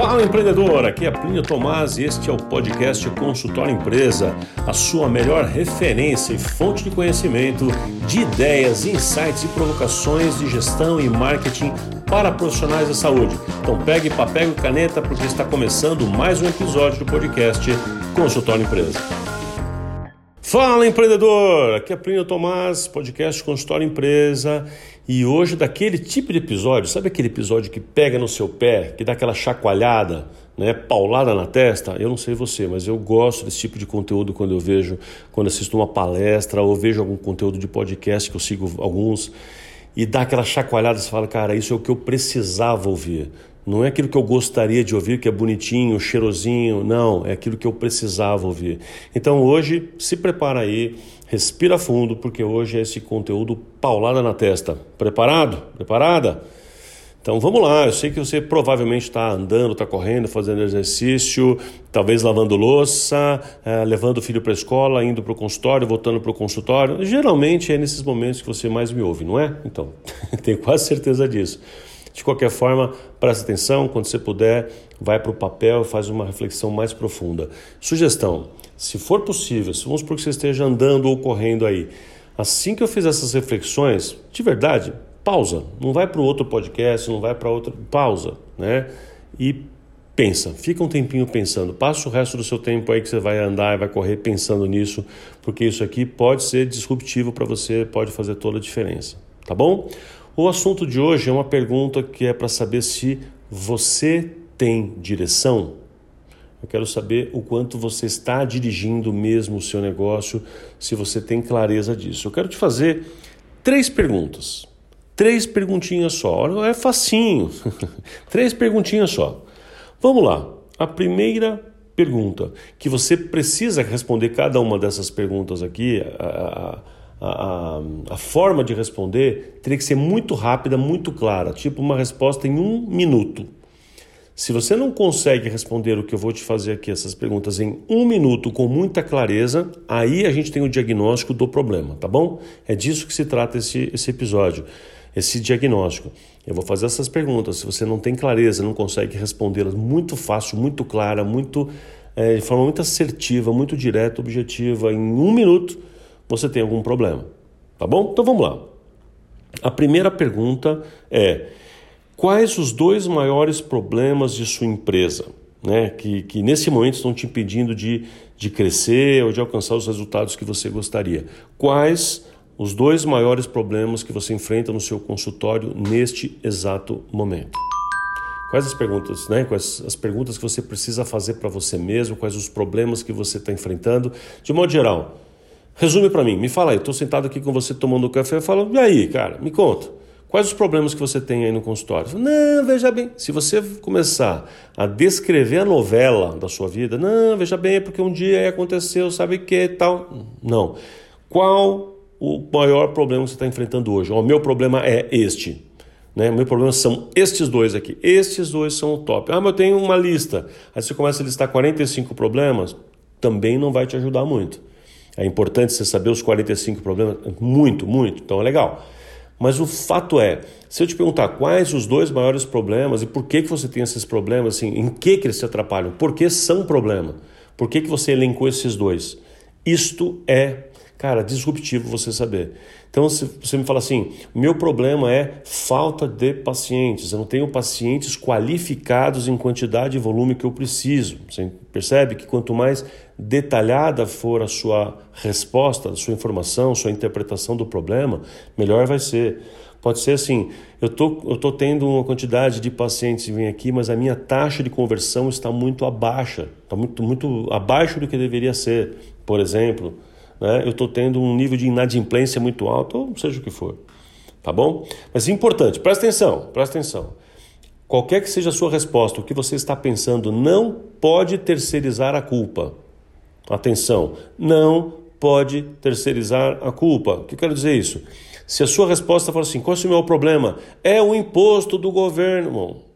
Fala empreendedor, aqui é Plínio Tomás e este é o podcast Consultório Empresa, a sua melhor referência e fonte de conhecimento de ideias, insights e provocações de gestão e marketing para profissionais da saúde. Então pegue papel e caneta porque está começando mais um episódio do podcast Consultório Empresa. Fala empreendedor, aqui é Plínio Tomás, podcast Consultório Empresa e hoje, daquele tipo de episódio, sabe aquele episódio que pega no seu pé, que dá aquela chacoalhada, né, paulada na testa? Eu não sei você, mas eu gosto desse tipo de conteúdo quando eu vejo, quando assisto uma palestra ou vejo algum conteúdo de podcast, que eu sigo alguns, e dá aquela chacoalhada, você fala, cara, isso é o que eu precisava ouvir. Não é aquilo que eu gostaria de ouvir, que é bonitinho, cheirosinho, não, é aquilo que eu precisava ouvir. Então hoje, se prepara aí, respira fundo, porque hoje é esse conteúdo paulada na testa. Preparado? Preparada? Então vamos lá, eu sei que você provavelmente está andando, está correndo, fazendo exercício, talvez lavando louça, é, levando o filho para a escola, indo para o consultório, voltando para o consultório. Geralmente é nesses momentos que você mais me ouve, não é? Então, tenho quase certeza disso. De qualquer forma, preste atenção, quando você puder, vai para o papel e faz uma reflexão mais profunda. Sugestão: se for possível, se vamos supor que você esteja andando ou correndo aí, assim que eu fizer essas reflexões, de verdade, pausa. Não vai para outro podcast, não vai para outro. Pausa, né? E pensa, fica um tempinho pensando, passa o resto do seu tempo aí que você vai andar e vai correr pensando nisso, porque isso aqui pode ser disruptivo para você, pode fazer toda a diferença, tá bom? O assunto de hoje é uma pergunta que é para saber se você tem direção. Eu quero saber o quanto você está dirigindo mesmo o seu negócio, se você tem clareza disso. Eu quero te fazer três perguntas. Três perguntinhas só. É facinho. três perguntinhas só. Vamos lá. A primeira pergunta, que você precisa responder cada uma dessas perguntas aqui, a, a a, a, forma de responder teria que ser muito rápida, muito clara, tipo uma resposta em um minuto. Se você não consegue responder o que eu vou te fazer aqui, essas perguntas, em um minuto com muita clareza, aí a gente tem o diagnóstico do problema, tá bom? É disso que se trata esse, esse episódio, esse diagnóstico. Eu vou fazer essas perguntas. Se você não tem clareza, não consegue respondê-las muito fácil, muito clara, muito, é, de forma muito assertiva, muito direta, objetiva, em um minuto, você tem algum problema. Tá bom? Então vamos lá. A primeira pergunta é: quais os dois maiores problemas de sua empresa? Né, que, que nesse momento estão te impedindo de, de crescer ou de alcançar os resultados que você gostaria. Quais os dois maiores problemas que você enfrenta no seu consultório neste exato momento? Quais as perguntas, né? Quais as perguntas que você precisa fazer para você mesmo? Quais os problemas que você está enfrentando? De modo geral, Resume para mim, me fala aí, estou sentado aqui com você tomando café, eu falo, e aí, cara, me conta. Quais os problemas que você tem aí no consultório? Não, veja bem, se você começar a descrever a novela da sua vida, não, veja bem, é porque um dia aconteceu, sabe que tal. Não. Qual o maior problema que você está enfrentando hoje? O meu problema é este. Né? O meu problema são estes dois aqui. Estes dois são o top. Ah, mas eu tenho uma lista. Aí você começa a listar 45 problemas, também não vai te ajudar muito. É importante você saber os 45 problemas, muito, muito, então é legal. Mas o fato é, se eu te perguntar quais os dois maiores problemas e por que, que você tem esses problemas, assim, em que, que eles se atrapalham, por que são problema, por que, que você elencou esses dois, isto é Cara, disruptivo você saber. Então, se você me fala assim, meu problema é falta de pacientes, eu não tenho pacientes qualificados em quantidade e volume que eu preciso. Você percebe que quanto mais detalhada for a sua resposta, a sua informação, a sua interpretação do problema, melhor vai ser. Pode ser assim, eu tô, eu tô tendo uma quantidade de pacientes que vêm aqui, mas a minha taxa de conversão está muito abaixo, está muito, muito abaixo do que deveria ser, por exemplo né? eu estou tendo um nível de inadimplência muito alto, ou seja o que for. Tá bom? Mas é importante, presta atenção, presta atenção. Qualquer que seja a sua resposta, o que você está pensando, não pode terceirizar a culpa. Atenção, não pode terceirizar a culpa. O que eu quero dizer isso? Se a sua resposta for assim, qual é o meu problema? É o imposto do governo.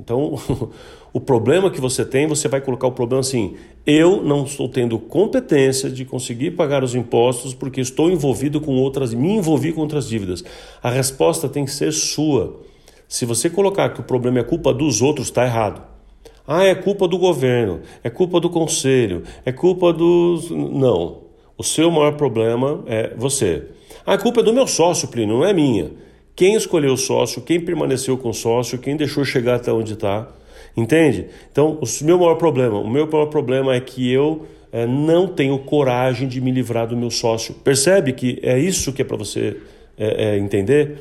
Então, o problema que você tem, você vai colocar o problema assim: eu não estou tendo competência de conseguir pagar os impostos porque estou envolvido com outras, me envolvi com outras dívidas. A resposta tem que ser sua. Se você colocar que o problema é culpa dos outros, está errado. Ah, é culpa do governo, é culpa do conselho, é culpa dos. Não. O seu maior problema é você. Ah, a culpa é do meu sócio, Plínio, não é minha. Quem escolheu o sócio, quem permaneceu com o sócio, quem deixou chegar até onde está. Entende? Então, o meu maior problema, o meu maior problema é que eu é, não tenho coragem de me livrar do meu sócio. Percebe que é isso que é para você é, é, entender?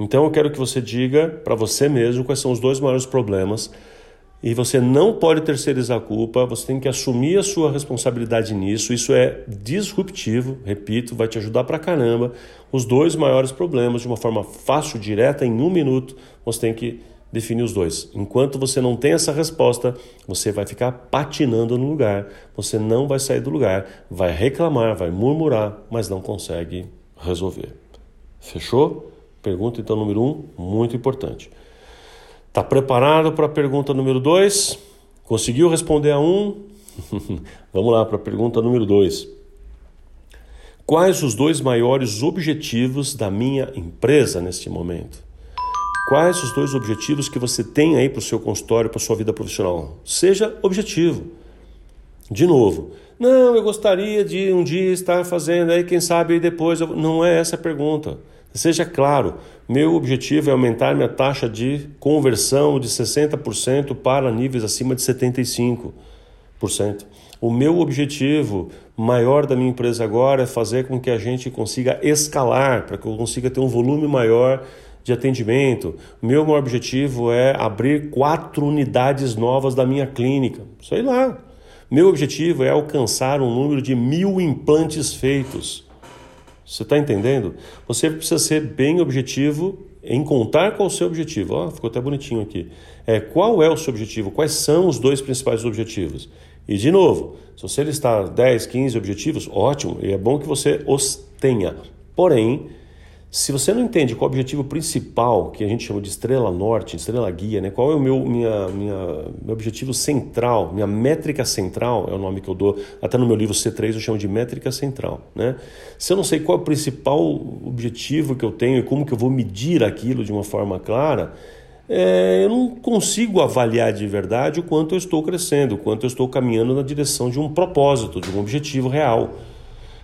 Então, eu quero que você diga para você mesmo quais são os dois maiores problemas e você não pode terceirizar a culpa, você tem que assumir a sua responsabilidade nisso. Isso é disruptivo, repito, vai te ajudar pra caramba. Os dois maiores problemas, de uma forma fácil, direta, em um minuto, você tem que definir os dois. Enquanto você não tem essa resposta, você vai ficar patinando no lugar, você não vai sair do lugar, vai reclamar, vai murmurar, mas não consegue resolver. Fechou? Pergunta então número um, muito importante. Está preparado para a pergunta número 2? Conseguiu responder a um? Vamos lá para a pergunta número 2. Quais os dois maiores objetivos da minha empresa neste momento? Quais os dois objetivos que você tem aí para o seu consultório, para a sua vida profissional? Seja objetivo. De novo, não, eu gostaria de um dia estar fazendo aí, quem sabe depois. Eu... Não é essa a pergunta. Seja claro, meu objetivo é aumentar minha taxa de conversão de 60% para níveis acima de 75%. O meu objetivo maior da minha empresa agora é fazer com que a gente consiga escalar, para que eu consiga ter um volume maior de atendimento. Meu maior objetivo é abrir quatro unidades novas da minha clínica. Sei lá. Meu objetivo é alcançar um número de mil implantes feitos. Você está entendendo? Você precisa ser bem objetivo em contar qual é o seu objetivo. Oh, ficou até bonitinho aqui. É, qual é o seu objetivo? Quais são os dois principais objetivos? E, de novo, se você listar 10, 15 objetivos, ótimo, e é bom que você os tenha. Porém, se você não entende qual é o objetivo principal, que a gente chama de estrela norte, estrela guia, né? qual é o meu, minha, minha, meu objetivo central, minha métrica central, é o nome que eu dou, até no meu livro C3 eu chamo de métrica central. Né? Se eu não sei qual é o principal objetivo que eu tenho e como que eu vou medir aquilo de uma forma clara, é, eu não consigo avaliar de verdade o quanto eu estou crescendo, o quanto eu estou caminhando na direção de um propósito, de um objetivo real.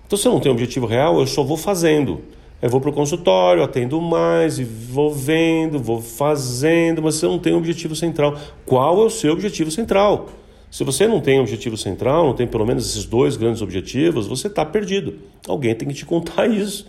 Então, se eu não tenho objetivo real, eu só vou fazendo. Eu vou para o consultório, atendo mais, e vou vendo, vou fazendo, mas você não tem um objetivo central. Qual é o seu objetivo central? Se você não tem objetivo central, não tem pelo menos esses dois grandes objetivos, você está perdido. Alguém tem que te contar isso.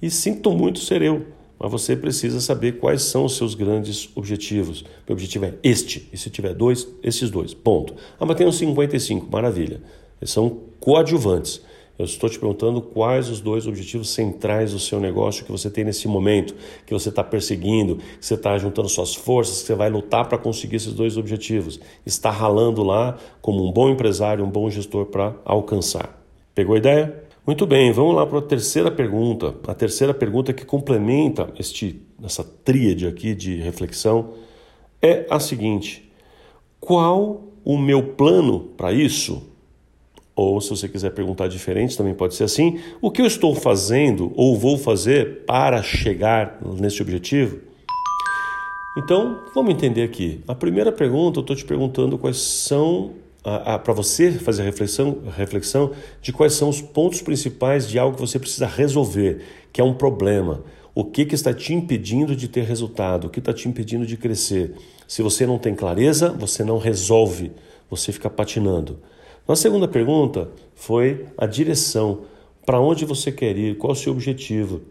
E sinto muito ser eu, mas você precisa saber quais são os seus grandes objetivos. Meu objetivo é este, e se tiver dois, esses dois. Ponto. Ah, mas tem uns 55, maravilha. Eles são coadjuvantes. Eu estou te perguntando quais os dois objetivos centrais do seu negócio que você tem nesse momento, que você está perseguindo, que você está juntando suas forças, que você vai lutar para conseguir esses dois objetivos. Está ralando lá como um bom empresário, um bom gestor para alcançar. Pegou a ideia? Muito bem, vamos lá para a terceira pergunta. A terceira pergunta que complementa este, essa tríade aqui de reflexão é a seguinte: qual o meu plano para isso? Ou se você quiser perguntar diferente, também pode ser assim. O que eu estou fazendo ou vou fazer para chegar nesse objetivo? Então, vamos entender aqui. A primeira pergunta, eu estou te perguntando quais são, para você fazer a reflexão, reflexão de quais são os pontos principais de algo que você precisa resolver, que é um problema. O que, que está te impedindo de ter resultado? O que está te impedindo de crescer? Se você não tem clareza, você não resolve, você fica patinando. A segunda pergunta foi a direção. Para onde você quer ir? Qual é o seu objetivo?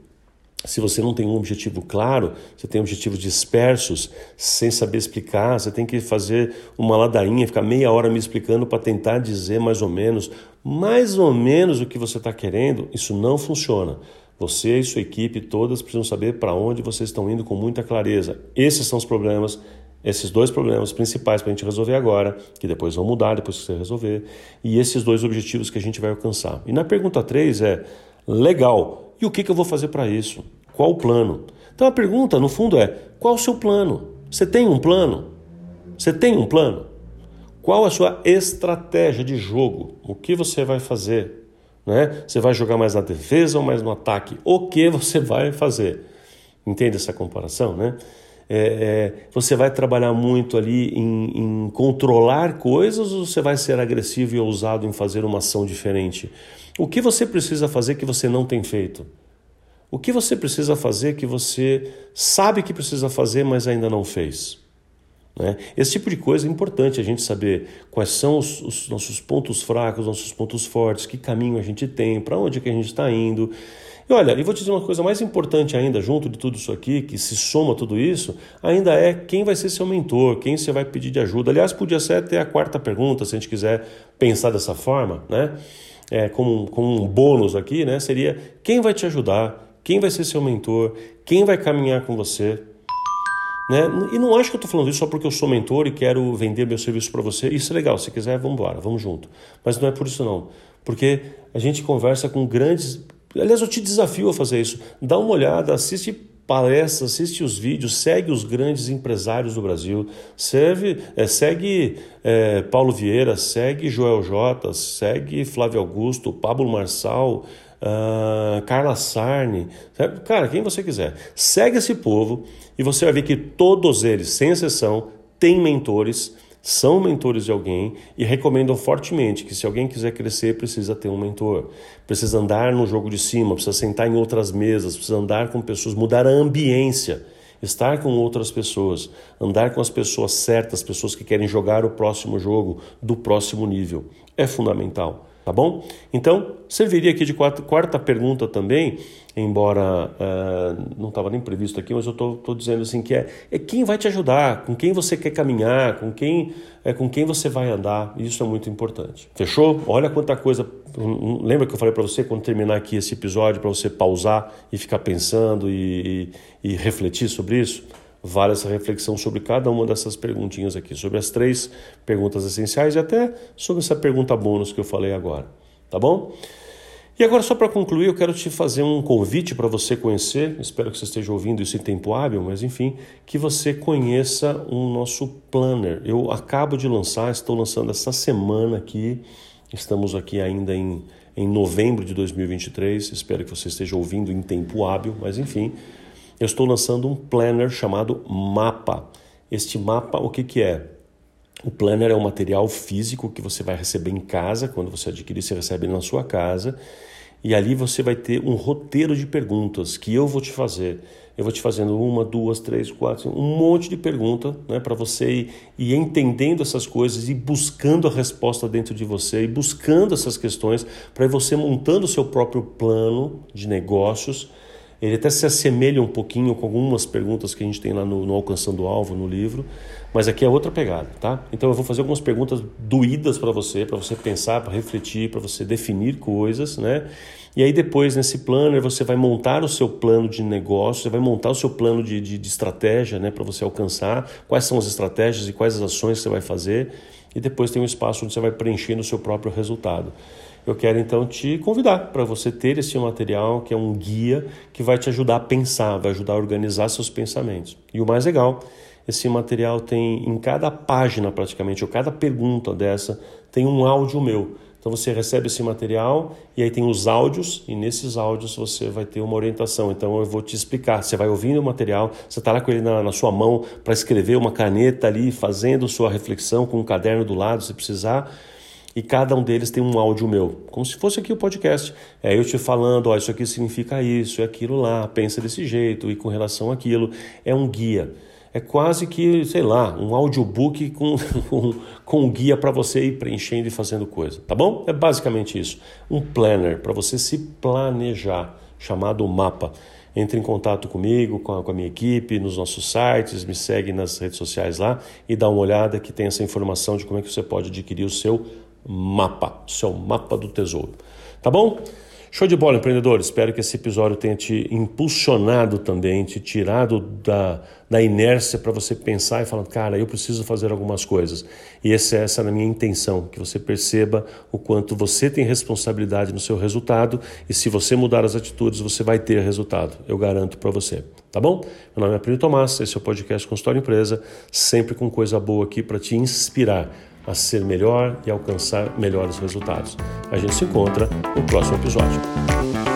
Se você não tem um objetivo claro, você tem objetivos dispersos, sem saber explicar, você tem que fazer uma ladainha, ficar meia hora me explicando para tentar dizer mais ou menos, mais ou menos o que você está querendo, isso não funciona. Você e sua equipe todas precisam saber para onde vocês estão indo com muita clareza. Esses são os problemas esses dois problemas principais para a gente resolver agora, que depois vão mudar depois que você resolver, e esses dois objetivos que a gente vai alcançar. E na pergunta 3 é: legal, e o que, que eu vou fazer para isso? Qual o plano? Então a pergunta, no fundo, é: qual o seu plano? Você tem um plano? Você tem um plano? Qual a sua estratégia de jogo? O que você vai fazer? Né? Você vai jogar mais na defesa ou mais no ataque? O que você vai fazer? Entende essa comparação, né? É, é, você vai trabalhar muito ali em, em, controlar coisas ou você vai ser agressivo e ousado em fazer uma ação diferente? O que você precisa fazer que você não tem feito? O que você precisa fazer que você sabe que precisa fazer, mas ainda não fez? Né? Esse tipo de coisa é importante a gente saber quais são os, os nossos pontos fracos, nossos pontos fortes, que caminho a gente tem, para onde que a gente está indo. E olha, e vou te dizer uma coisa mais importante ainda, junto de tudo isso aqui, que se soma tudo isso, ainda é quem vai ser seu mentor, quem você vai pedir de ajuda. Aliás, podia ser até a quarta pergunta, se a gente quiser pensar dessa forma, né? É, como, como um bônus aqui, né? Seria quem vai te ajudar, quem vai ser seu mentor, quem vai caminhar com você. Né? E não acho que eu estou falando isso só porque eu sou mentor e quero vender meu serviço para você. Isso é legal, se quiser, vamos embora, vamos junto. Mas não é por isso não. Porque a gente conversa com grandes Aliás, eu te desafio a fazer isso. Dá uma olhada, assiste palestras, assiste os vídeos, segue os grandes empresários do Brasil, serve, é, segue é, Paulo Vieira, segue Joel J, segue Flávio Augusto, Pablo Marçal, uh, Carla Sarni, cara, quem você quiser. Segue esse povo e você vai ver que todos eles, sem exceção, têm mentores são mentores de alguém e recomendam fortemente que se alguém quiser crescer, precisa ter um mentor. Precisa andar no jogo de cima, precisa sentar em outras mesas, precisa andar com pessoas, mudar a ambiência, estar com outras pessoas, andar com as pessoas certas, pessoas que querem jogar o próximo jogo do próximo nível. É fundamental tá bom? Então, serviria aqui de quarta, quarta pergunta também, embora uh, não estava nem previsto aqui, mas eu estou dizendo assim que é, é quem vai te ajudar, com quem você quer caminhar, com quem é com quem você vai andar, isso é muito importante. Fechou? Olha quanta coisa. Lembra que eu falei para você quando terminar aqui esse episódio para você pausar e ficar pensando e, e, e refletir sobre isso? Vale essa reflexão sobre cada uma dessas perguntinhas aqui, sobre as três perguntas essenciais e até sobre essa pergunta bônus que eu falei agora, tá bom? E agora, só para concluir, eu quero te fazer um convite para você conhecer, espero que você esteja ouvindo isso em tempo hábil, mas enfim, que você conheça o nosso planner. Eu acabo de lançar, estou lançando essa semana aqui, estamos aqui ainda em, em novembro de 2023, espero que você esteja ouvindo em tempo hábil, mas enfim, eu estou lançando um planner chamado Mapa. Este mapa, o que, que é? O planner é um material físico que você vai receber em casa, quando você adquirir, você recebe na sua casa, e ali você vai ter um roteiro de perguntas que eu vou te fazer. Eu vou te fazendo uma, duas, três, quatro, um monte de perguntas né, para você ir, ir entendendo essas coisas e buscando a resposta dentro de você e buscando essas questões para você montando o seu próprio plano de negócios ele até se assemelha um pouquinho com algumas perguntas que a gente tem lá no, no Alcançando o Alvo, no livro, mas aqui é outra pegada, tá? Então eu vou fazer algumas perguntas doídas para você, para você pensar, para refletir, para você definir coisas, né? E aí depois nesse planner você vai montar o seu plano de negócio, você vai montar o seu plano de, de, de estratégia, né? Para você alcançar quais são as estratégias e quais as ações que você vai fazer. E depois tem um espaço onde você vai preencher no seu próprio resultado. Eu quero então te convidar para você ter esse material que é um guia que vai te ajudar a pensar, vai ajudar a organizar seus pensamentos. E o mais legal, esse material tem em cada página praticamente, ou cada pergunta dessa, tem um áudio meu. Então você recebe esse material e aí tem os áudios, e nesses áudios você vai ter uma orientação. Então eu vou te explicar. Você vai ouvindo o material, você está lá com ele na, na sua mão para escrever uma caneta ali, fazendo sua reflexão com um caderno do lado, se precisar e cada um deles tem um áudio meu, como se fosse aqui o podcast. É eu te falando, ó, isso aqui significa isso, é aquilo lá, pensa desse jeito e com relação àquilo. É um guia. É quase que, sei lá, um audiobook com, com, um guia para você ir preenchendo e fazendo coisa, tá bom? É basicamente isso. Um planner para você se planejar, chamado mapa. Entre em contato comigo, com a, com a, minha equipe, nos nossos sites, me segue nas redes sociais lá e dá uma olhada que tem essa informação de como é que você pode adquirir o seu mapa, seu mapa do tesouro. Tá bom? Show de bola, empreendedor. Espero que esse episódio tenha te impulsionado também, te tirado da, da inércia para você pensar e falar, cara, eu preciso fazer algumas coisas. E essa, essa é a minha intenção, que você perceba o quanto você tem responsabilidade no seu resultado e se você mudar as atitudes, você vai ter resultado. Eu garanto para você. Tá bom? Meu nome é Plínio Tomás, esse é o podcast Consultório Empresa, sempre com coisa boa aqui para te inspirar a ser melhor e alcançar melhores resultados. A gente se encontra no próximo episódio.